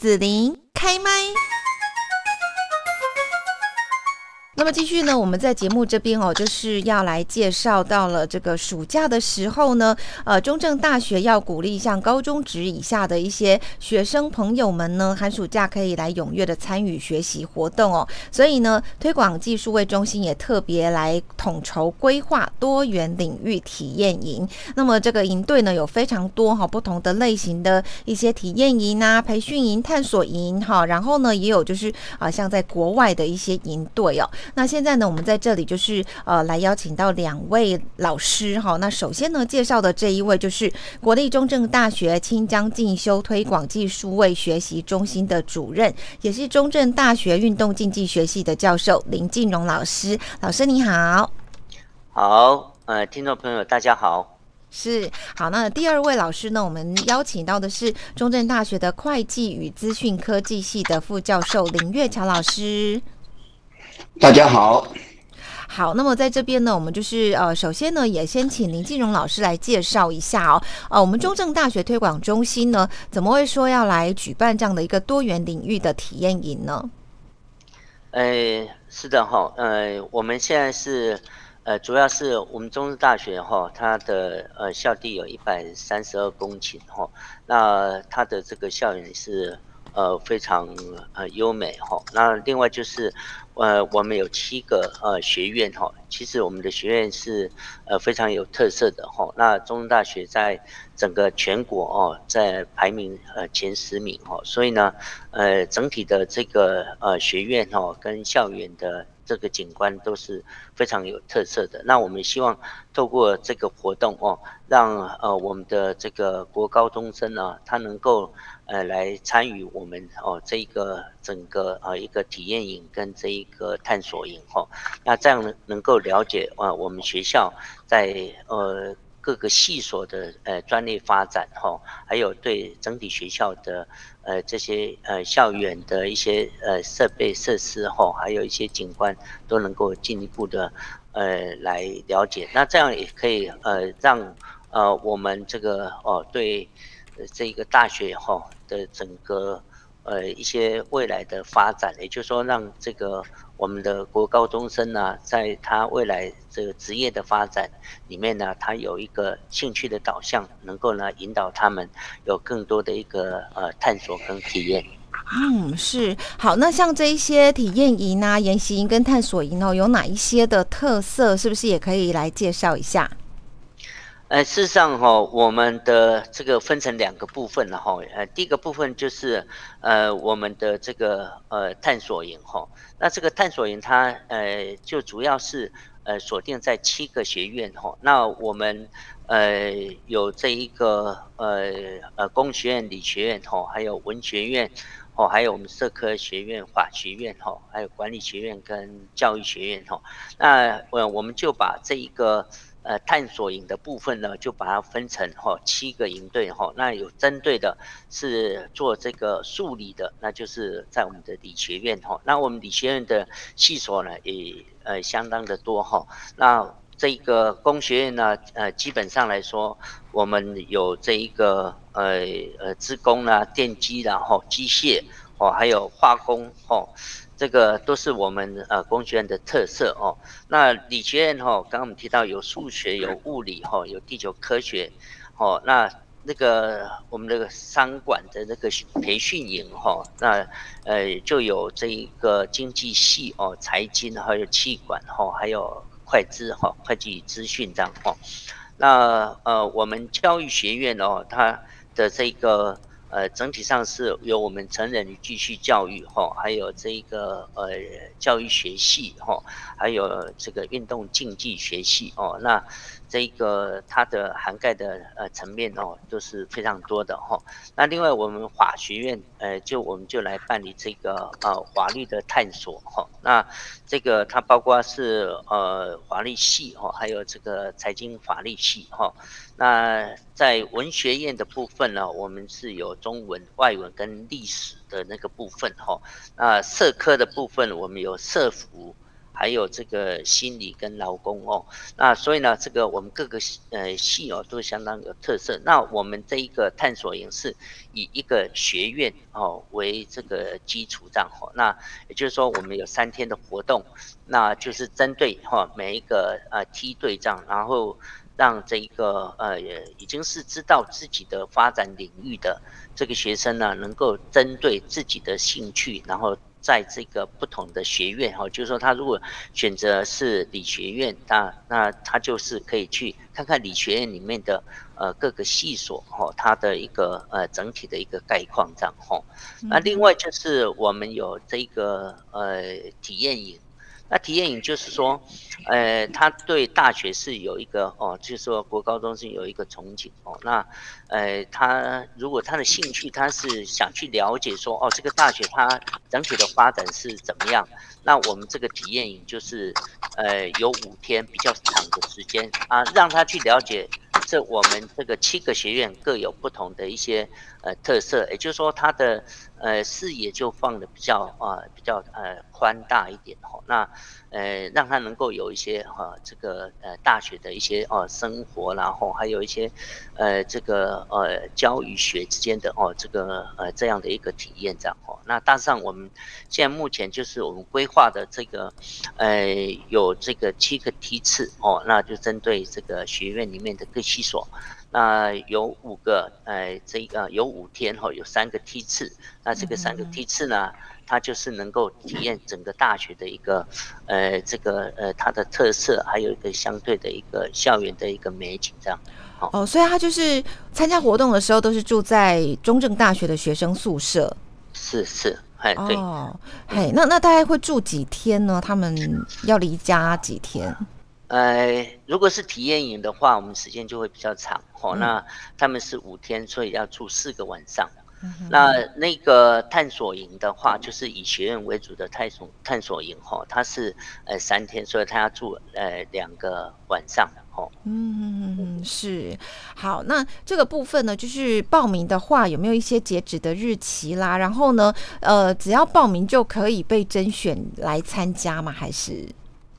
子琳开麦。那么继续呢，我们在节目这边哦，就是要来介绍到了这个暑假的时候呢，呃，中正大学要鼓励像高中职以下的一些学生朋友们呢，寒暑假可以来踊跃的参与学习活动哦。所以呢，推广技术位中心也特别来统筹规划多元领域体验营。那么这个营队呢，有非常多哈不同的类型的一些体验营啊、培训营、探索营哈，然后呢，也有就是啊，像在国外的一些营队哦。那现在呢，我们在这里就是呃，来邀请到两位老师哈。那首先呢，介绍的这一位就是国立中正大学清江进修推广技术位学习中心的主任，也是中正大学运动竞技学系的教授林静荣老师。老师你好，好，呃，听众朋友大家好，是好。那第二位老师呢，我们邀请到的是中正大学的会计与资讯科技系的副教授林月桥老师。大家好，好，那么在这边呢，我们就是呃，首先呢，也先请林金荣老师来介绍一下哦，呃，我们中正大学推广中心呢，怎么会说要来举办这样的一个多元领域的体验营呢？呃，是的哈，呃，我们现在是呃，主要是我们中正大学哈，它的呃校地有一百三十二公顷哈，那它的这个校园是呃非常呃优美哈，那另外就是。呃，我们有七个呃学院哈，其实我们的学院是呃非常有特色的哈。那中大学在整个全国哦，在排名呃前十名哈，所以呢，呃整体的这个呃学院哈跟校园的这个景观都是非常有特色的。那我们希望透过这个活动哦，让呃我们的这个国高中生呢，他能够。呃，来参与我们哦这一个整个呃一个体验营跟这一个探索营哈，那这样能够了解啊我们学校在呃各个系所的呃专业发展哈，还有对整体学校的呃这些呃校园的一些呃设备设施哈，还有一些景观都能够进一步的呃来了解，那这样也可以呃让呃我们这个哦对。这一个大学哈的整个呃一些未来的发展，也就是说让这个我们的国高中生呢，在他未来这个职业的发展里面呢，他有一个兴趣的导向，能够呢引导他们有更多的一个呃探索跟体验。嗯，是好。那像这一些体验营啊、研习营跟探索营哦，有哪一些的特色？是不是也可以来介绍一下？呃，事实上哈，我们的这个分成两个部分了哈。呃，第一个部分就是呃，我们的这个呃探索营哈。那这个探索营它呃就主要是呃锁定在七个学院哈。那我们呃有这一个呃呃工学院、理学院哈，还有文学院哦，还有我们社科学院、法学院哈，还有管理学院跟教育学院哈。那呃我们就把这一个。呃，探索营的部分呢，就把它分成哈七个营队哈。那有针对的是做这个数理的，那就是在我们的理学院哈。那我们理学院的系所呢，也呃相当的多哈。那这个工学院呢，呃，基本上来说，我们有这一个呃呃，资工啦、电机啦、哈机械哦，还有化工哦。这个都是我们呃工学院的特色哦。那理学院哈，刚刚我们提到有数学、有物理哈，有地球科学哦。那那个我们那个商管的那个培训营哈，那呃就有这一个经济系哦，财经还有气管哈，还有会计哈，会计资讯这样哈。那呃我们教育学院哦，它的这个。呃，整体上是由我们成人继续教育哈，还有这一个呃教育学系哈，还有这个运动竞技学系哦，那。这个它的涵盖的呃层面哦都是非常多的哈。那另外我们法学院呃就我们就来办理这个呃法律的探索哈。那这个它包括是呃法律系哈，还有这个财经法律系哈。那在文学院的部分呢，我们是有中文、外文跟历史的那个部分哈。那社科的部分我们有社服。还有这个心理跟劳工哦。那所以呢，这个我们各个呃系哦都相当有特色。那我们这一个探索营是以一个学院哦为这个基础这样哈。那也就是说，我们有三天的活动，那就是针对哈每一个呃梯队这样，然后。让这一个呃，也已经是知道自己的发展领域的这个学生呢，能够针对自己的兴趣，然后在这个不同的学院哈，就是说他如果选择是理学院，那那他就是可以去看看理学院里面的呃各个系所哈，它的一个呃整体的一个概况这样哈。那另外就是我们有这个呃体验营。那体验营就是说，呃，他对大学是有一个哦，就是说国高中是有一个憧憬哦。那，呃，他如果他的兴趣他是想去了解说哦，这个大学它整体的发展是怎么样？那我们这个体验营就是，呃，有五天比较长的时间啊，让他去了解这我们这个七个学院各有不同的一些呃特色，也就是说他的。呃，视野就放的比较啊，比较呃宽大一点哈。那呃，让他能够有一些哈，这个呃大学的一些哦生活，然后还有一些呃这个呃教与学之间的哦这个呃这样的一个体验这样哈。那大致上我们现在目前就是我们规划的这个呃有这个七个梯次哦，那就针对这个学院里面的各系所。那有五个，呃，这个有五天哈，有三个梯次。那这个三个梯次呢，它就是能够体验整个大学的一个，呃，这个呃它的特色，还有一个相对的一个校园的一个美景这样。哦，所以他就是参加活动的时候都是住在中正大学的学生宿舍。是是，哎对。哦，嘿，那那大概会住几天呢？他们要离家几天？呃，如果是体验营的话，我们时间就会比较长哦。那他们是五天，所以要住四个晚上。那那个探索营的话，就是以学院为主的探索探索营哈，它是呃三天，所以他要住呃两个晚上哦。嗯，是好。那这个部分呢，就是报名的话，有没有一些截止的日期啦？然后呢，呃，只要报名就可以被甄选来参加吗？还是？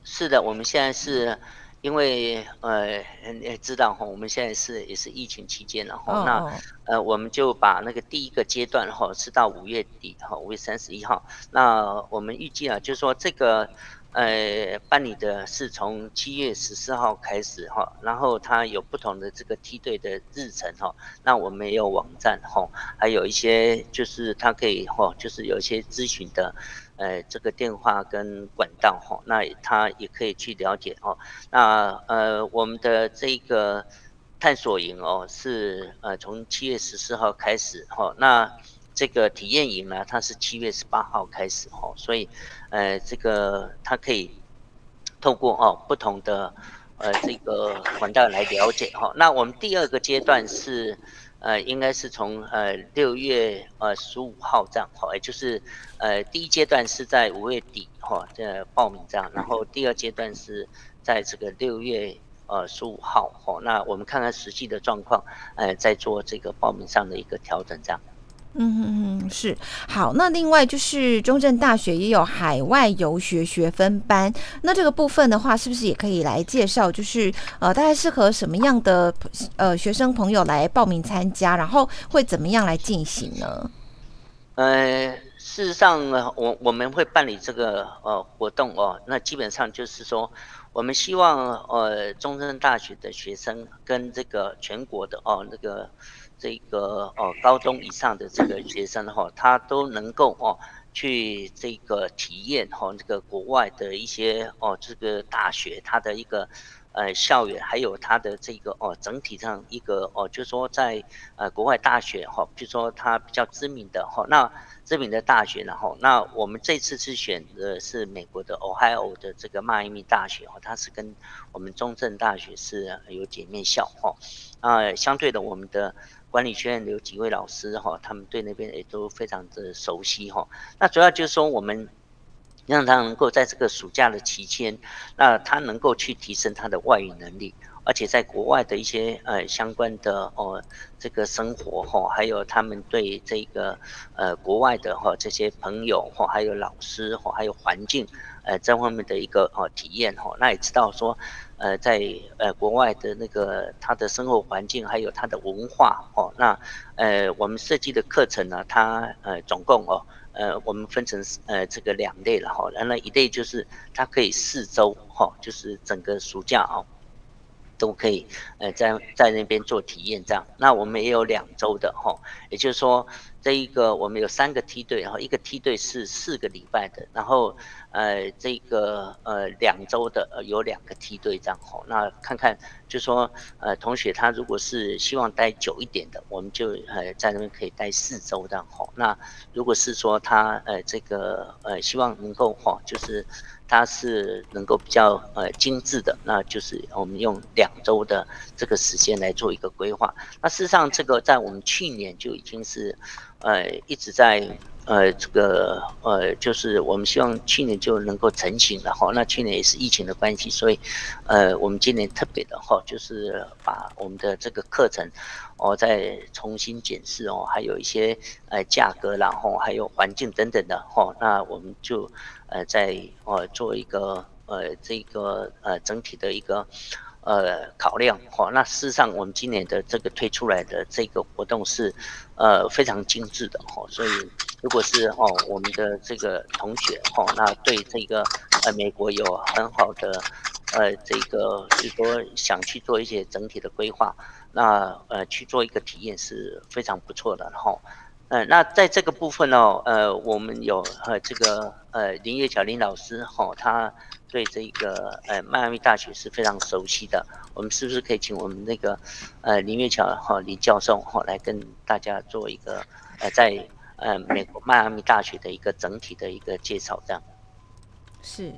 是的，我们现在是，因为呃，也知道哈，我们现在是也是疫情期间，然后那呃，我们就把那个第一个阶段哈是到五月底哈，五月三十一号。那我们预计啊，就是说这个呃办理的是从七月十四号开始哈，然后它有不同的这个梯队的日程哈。那我们也有网站哈，还有一些就是它可以哈，就是有一些咨询的。呃，这个电话跟管道哈，那他也可以去了解哦。那呃，我们的这个探索营哦，是呃从七月十四号开始哈。那这个体验营呢，它是七月十八号开始哈。所以呃，这个它可以透过哦不同的呃这个管道来了解哈。那我们第二个阶段是。呃，应该是从呃六月呃十五号这样好，也就是呃第一阶段是在五月底哈这报名这样，然后第二阶段是在这个六月呃十五号哈，那我们看看实际的状况，呃在做这个报名上的一个调整这样。嗯嗯嗯，是好。那另外就是中正大学也有海外游学学分班，那这个部分的话，是不是也可以来介绍？就是呃，大概适合什么样的呃学生朋友来报名参加，然后会怎么样来进行呢？呃，事实上呢，我我们会办理这个呃活动哦。那基本上就是说，我们希望呃中正大学的学生跟这个全国的哦那个。这个哦，高中以上的这个学生哈，他都能够哦去这个体验哈，这个国外的一些哦，这个大学它的一个呃校园，还有它的这个哦整体上一个哦，就是说在呃国外大学哈，比如说它比较知名的哈，那知名的大学，然后那我们这次是选的是美国的 Ohio 的这个迈阿密大学哈，它是跟我们中正大学是有姐妹校哈，啊，相对的我们的。管理学院有几位老师哈，他们对那边也都非常的熟悉哈。那主要就是说，我们让他能够在这个暑假的期间，那他能够去提升他的外语能力，而且在国外的一些呃相关的哦这个生活哈，还有他们对这个呃国外的哈这些朋友哈，还有老师哈，还有环境呃这方面的一个哦体验哈，那也知道说，呃在呃国外的那个他的生活环境还有他的文化哦，那呃我们设计的课程呢，它呃总共哦。呃，我们分成呃这个两类了哈，然后一类就是它可以四周哈，就是整个暑假哦，都可以呃在在那边做体验这样。那我们也有两周的哈，也就是说这一个我们有三个梯队，然后一个梯队是四个礼拜的，然后。呃，这个呃两周的有两个梯队这样吼，那看看就说呃同学他如果是希望待久一点的，我们就呃在那边可以待四周这样吼。那如果是说他呃这个呃希望能够哈，就是他是能够比较呃精致的，那就是我们用两周的这个时间来做一个规划。那事实上这个在我们去年就已经是呃一直在。呃，这个呃，就是我们希望去年就能够成型了哈。那去年也是疫情的关系，所以呃，我们今年特别的哈，就是把我们的这个课程哦再重新检视哦，还有一些呃价格，然后还有环境等等的哈。那我们就呃在呃做一个呃这个呃整体的一个。呃，考量哈，那事实上我们今年的这个推出来的这个活动是，呃，非常精致的哈，所以如果是哦我们的这个同学哈，那对这个呃美国有很好的呃这个，就是说想去做一些整体的规划，那呃去做一个体验是非常不错的哈，嗯，那在这个部分呢，呃，我们有呃这个呃林月巧林老师哈，他。对这个呃迈阿密大学是非常熟悉的，我们是不是可以请我们那个呃林月巧哈林教授哈来跟大家做一个呃在呃美国迈阿密大学的一个整体的一个介绍？这样是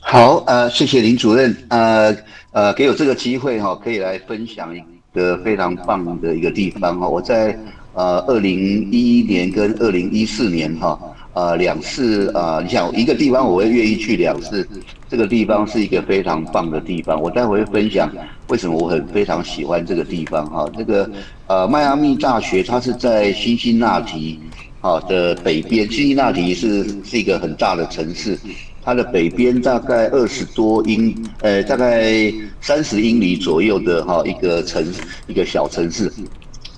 好呃谢谢林主任呃呃给我这个机会哈可以来分享一个非常棒的一个地方哈我在呃二零一一年跟二零一四年哈。呃，两次啊，你想一个地方，我会愿意去两次。这个地方是一个非常棒的地方，我待会会分享为什么我很非常喜欢这个地方哈。这个呃，迈阿密大学它是在辛辛那提啊的北边，辛辛那提是是一个很大的城市，它的北边大概二十多英呃，大概三十英里左右的哈一个城一个小城市。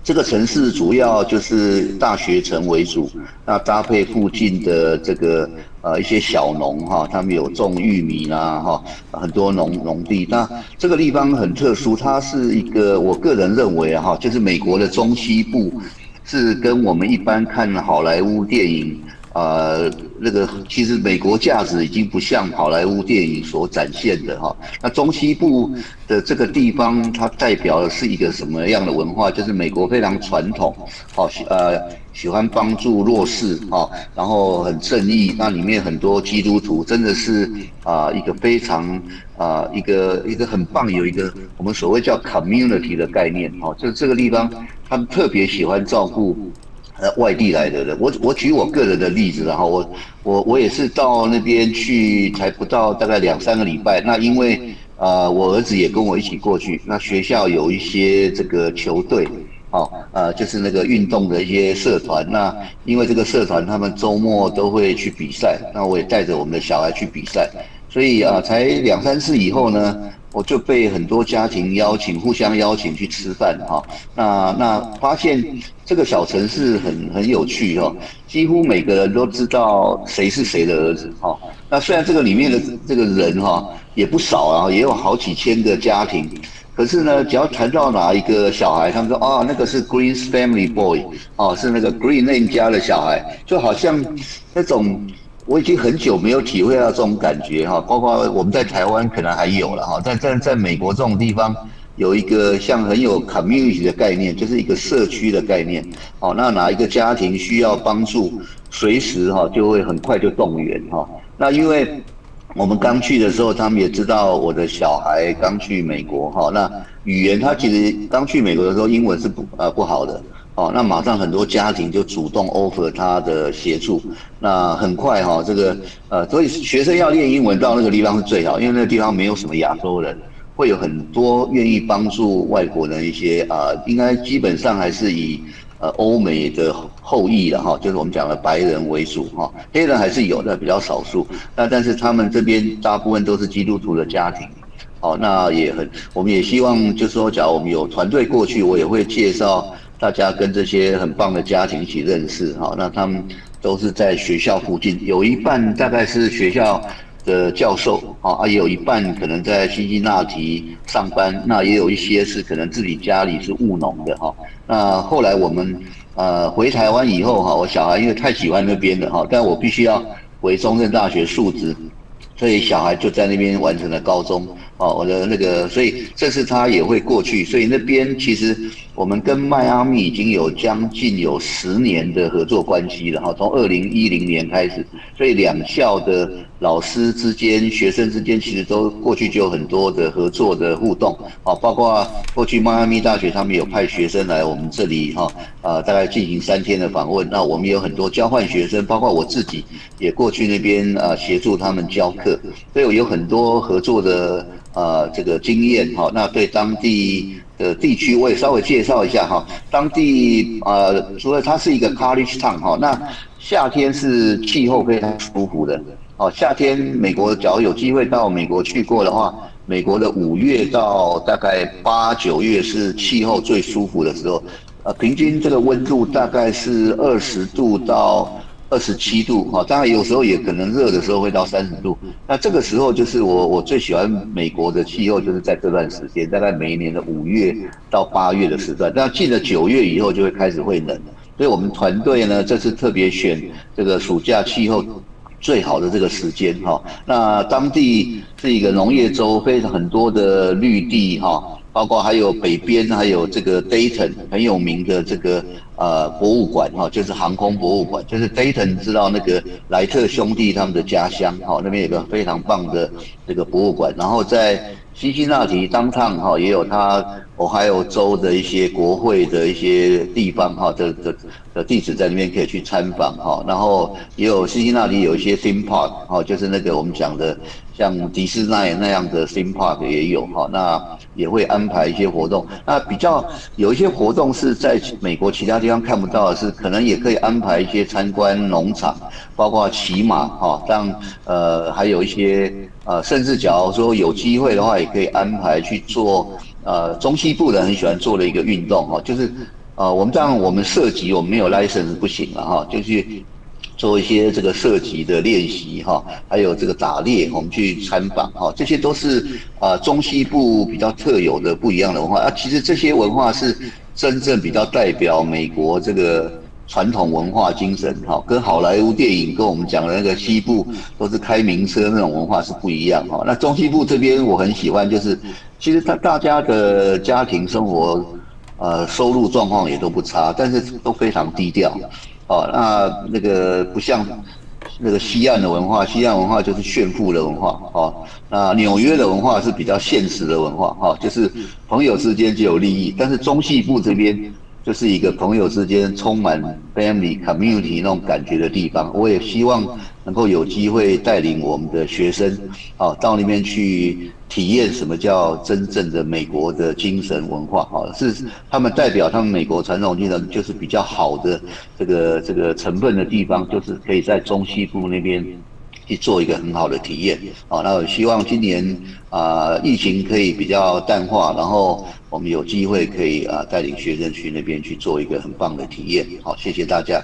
这个城市主要就是大学城为主，那搭配附近的这个呃一些小农哈，他们有种玉米啦哈，很多农农地。那这个地方很特殊，它是一个我个人认为哈，就是美国的中西部，是跟我们一般看好莱坞电影。呃，那个其实美国价值已经不像好莱坞电影所展现的哈。那中西部的这个地方，它代表的是一个什么样的文化？就是美国非常传统，好呃喜欢帮助弱势哈，然后很正义。那里面很多基督徒，真的是啊一个非常啊一个一个很棒，有一个我们所谓叫 community 的概念哈，就是这个地方他们特别喜欢照顾。呃，外地来的人，我我举我个人的例子，然后我我我也是到那边去，才不到大概两三个礼拜。那因为呃，我儿子也跟我一起过去。那学校有一些这个球队，哦，呃，就是那个运动的一些社团。那因为这个社团他们周末都会去比赛，那我也带着我们的小孩去比赛。所以啊，才两三次以后呢。我就被很多家庭邀请，互相邀请去吃饭哈。那那发现这个小城市很很有趣哦，几乎每个人都知道谁是谁的儿子哈。那虽然这个里面的这个人哈也不少啊，也有好几千个家庭，可是呢，只要谈到哪一个小孩，他们说啊，那个是 Green's Family Boy，哦，是那个 Green 那家的小孩，就好像那种。我已经很久没有体会到这种感觉哈，包括我们在台湾可能还有了哈，在在在美国这种地方有一个像很有 community 的概念，就是一个社区的概念。哦，那哪一个家庭需要帮助，随时哈就会很快就动员哈。那因为我们刚去的时候，他们也知道我的小孩刚去美国哈，那语言他其实刚去美国的时候英文是不呃不好的。哦，那马上很多家庭就主动 offer 他的协助，那很快哈，这个呃，所以学生要练英文到那个地方是最好，因为那个地方没有什么亚洲人，会有很多愿意帮助外国人一些啊，应该基本上还是以呃欧美的后裔了哈，就是我们讲的白人为主哈，黑人还是有的比较少数，那但是他们这边大部分都是基督徒的家庭，好，那也很，我们也希望就是说，假如我们有团队过去，我也会介绍大家跟这些很棒的家庭一起认识哈，那他们都是在学校附近，有一半大概是学校。的教授啊，也有一半可能在辛辛那提上班，那也有一些是可能自己家里是务农的哈。那后来我们呃回台湾以后哈，我小孩因为太喜欢那边了哈，但我必须要回中正大学述职，所以小孩就在那边完成了高中。哦，我的那个，所以这次他也会过去，所以那边其实我们跟迈阿密已经有将近有十年的合作关系了哈，从二零一零年开始，所以两校的老师之间、学生之间其实都过去就有很多的合作的互动，啊，包括过去迈阿密大学他们有派学生来我们这里哈，啊，大概进行三天的访问，那我们有很多交换学生，包括我自己也过去那边啊协助他们教课，所以我有很多合作的。呃，这个经验哈，那对当地的地区我也稍微介绍一下哈。当地呃，除了它是一个 college town 哈，那夏天是气候非常舒服的。哦，夏天美国只要有机会到美国去过的话，美国的五月到大概八九月是气候最舒服的时候。呃，平均这个温度大概是二十度到。二十七度哈，当然有时候也可能热的时候会到三十度。那这个时候就是我我最喜欢美国的气候，就是在这段时间，大概每一年的五月到八月的时段。那进了九月以后就会开始会冷，所以我们团队呢这次特别选这个暑假气候最好的这个时间哈。那当地是一个农业州，非常很多的绿地哈。包括还有北边还有这个 Dayton 很有名的这个呃博物馆哈，就是航空博物馆，就是 Dayton 知道那个莱特兄弟他们的家乡哈，那边有个非常棒的这个博物馆，然后在辛辛那提当趟哈也有他我还有州的一些国会的一些地方哈的的的地址在那边可以去参访哈，然后也有辛辛那提有一些 theme park 哈，就是那个我们讲的。像迪士尼那样的 theme park 也有哈，那也会安排一些活动。那比较有一些活动是在美国其他地方看不到的，是可能也可以安排一些参观农场，包括骑马哈，像呃还有一些呃，甚至假如说有机会的话，也可以安排去做呃中西部的很喜欢做的一个运动哈，就是呃我们当然我们涉及我们没有 license 不行了哈，就去。做一些这个射击的练习哈，还有这个打猎，我们去参访哈，这些都是啊中西部比较特有的不一样的文化啊。其实这些文化是真正比较代表美国这个传统文化精神哈，跟好莱坞电影跟我们讲的那个西部都是开名车那种文化是不一样哈。那中西部这边我很喜欢，就是其实他大家的家庭生活呃收入状况也都不差，但是都非常低调。哦，那那个不像那个西岸的文化，西岸文化就是炫富的文化。哦，那纽约的文化是比较现实的文化。哈，就是朋友之间就有利益，但是中西部这边就是一个朋友之间充满 family community 那种感觉的地方。我也希望能够有机会带领我们的学生，啊，到那边去。体验什么叫真正的美国的精神文化？啊，是他们代表他们美国传统精神，就是比较好的这个这个成分的地方，就是可以在中西部那边去做一个很好的体验。好，那我希望今年啊疫情可以比较淡化，然后我们有机会可以啊带领学生去那边去做一个很棒的体验。好，谢谢大家。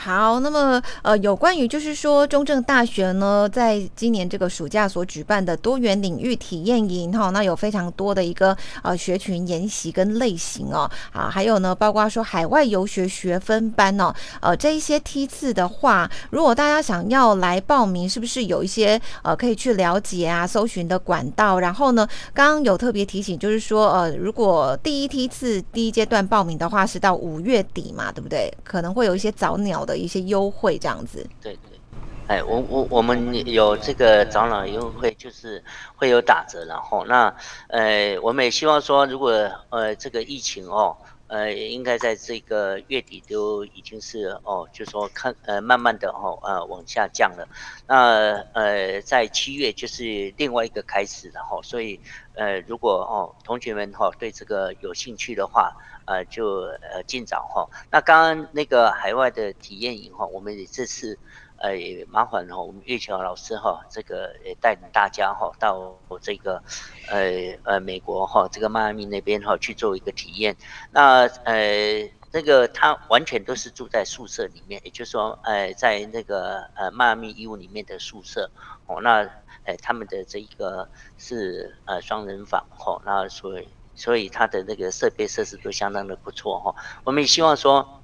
好，那么呃，有关于就是说中正大学呢，在今年这个暑假所举办的多元领域体验营哈，那有非常多的一个呃学群研习跟类型哦，啊，还有呢，包括说海外游学学分班哦，呃，这一些梯次的话，如果大家想要来报名，是不是有一些呃可以去了解啊、搜寻的管道？然后呢，刚刚有特别提醒，就是说呃，如果第一梯次第一阶段报名的话，是到五月底嘛，对不对？可能会有一些早鸟。的一些优惠这样子，对对，哎，我我我们有这个早鸟优惠，就是会有打折，然后那呃，我们也希望说，如果呃这个疫情哦，呃，应该在这个月底都已经是哦，就说看呃慢慢的哦呃往下降了，那呃在七月就是另外一个开始，然后所以呃如果哦同学们哈对这个有兴趣的话。呃就呃尽早哈。那刚刚那个海外的体验营哈，我们也这次呃也麻烦哈，我们月球老师哈，这个也带领大家哈到这个呃呃美国哈这个迈阿密那边哈去做一个体验。那呃。那个他完全都是住在宿舍里面，也就是说，呃，在那个呃迈阿密医务里面的宿舍，哦，那，呃，他们的这一个是呃双人房，哦，那所以所以它的那个设备设施都相当的不错，哈，我们也希望说，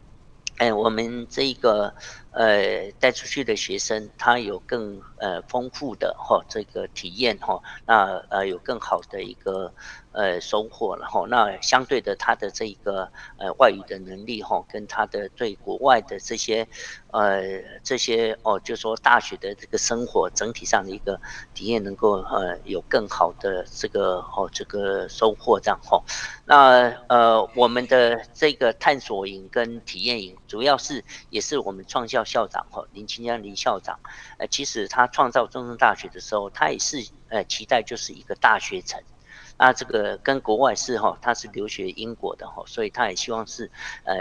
哎，我们这一个呃带出去的学生，他有更呃丰富的哈这个体验，哈，那呃有更好的一个。呃，收获，然后那相对的，他的这个呃外语的能力哈，跟他的对国外的这些呃这些哦，就说大学的这个生活整体上的一个体验，能够呃有更好的这个哦这个收获这样哈。那呃我们的这个探索营跟体验营，主要是也是我们创校校长哈林清江林校长，呃其实他创造中正大学的时候，他也是呃期待就是一个大学城。那这个跟国外是哈，他是留学英国的哈，所以他也希望是，呃，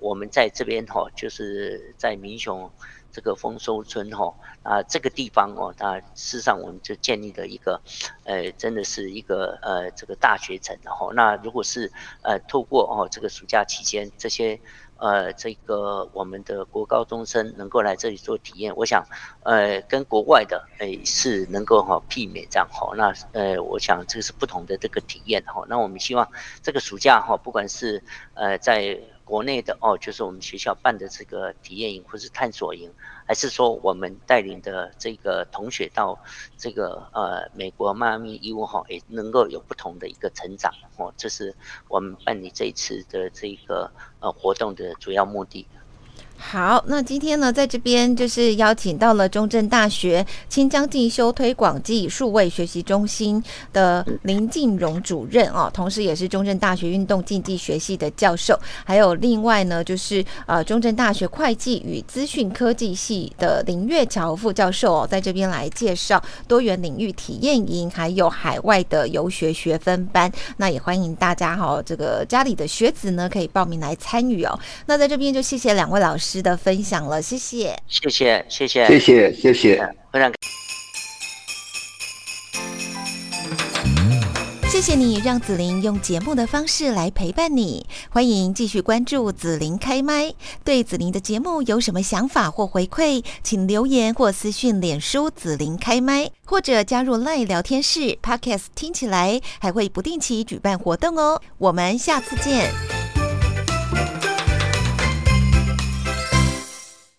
我们在这边哈，就是在民雄这个丰收村哈，啊这个地方哦，他事实上我们就建立了一个，呃，真的是一个呃这个大学城哈。那如果是呃透过哦这个暑假期间这些。呃，这个我们的国高中生能够来这里做体验，我想，呃，跟国外的诶是能够哈媲美这样哈。那呃，我想这个是不同的这个体验哈。那我们希望这个暑假哈，不管是呃在国内的哦，就是我们学校办的这个体验营或是探索营。还是说我们带领的这个同学到这个呃美国迈阿密义务哈，也能够有不同的一个成长哦，这是我们办理这一次的这个呃活动的主要目的。好，那今天呢，在这边就是邀请到了中正大学清江进修推广暨数位学习中心的林静荣主任哦，同时也是中正大学运动竞技学系的教授，还有另外呢，就是呃中正大学会计与资讯科技系的林月桥副教授哦，在这边来介绍多元领域体验营，还有海外的游学学分班。那也欢迎大家哈，这个家里的学子呢，可以报名来参与哦。那在这边就谢谢两位老师。师的分享了，谢谢，谢谢，谢谢，谢谢，谢谢，非常谢谢你让子琳用节目的方式来陪伴你。欢迎继续关注子琳开麦。对子琳的节目有什么想法或回馈，请留言或私讯脸书子琳开麦，或者加入赖聊天室 Podcast，听起来还会不定期举办活动哦。我们下次见。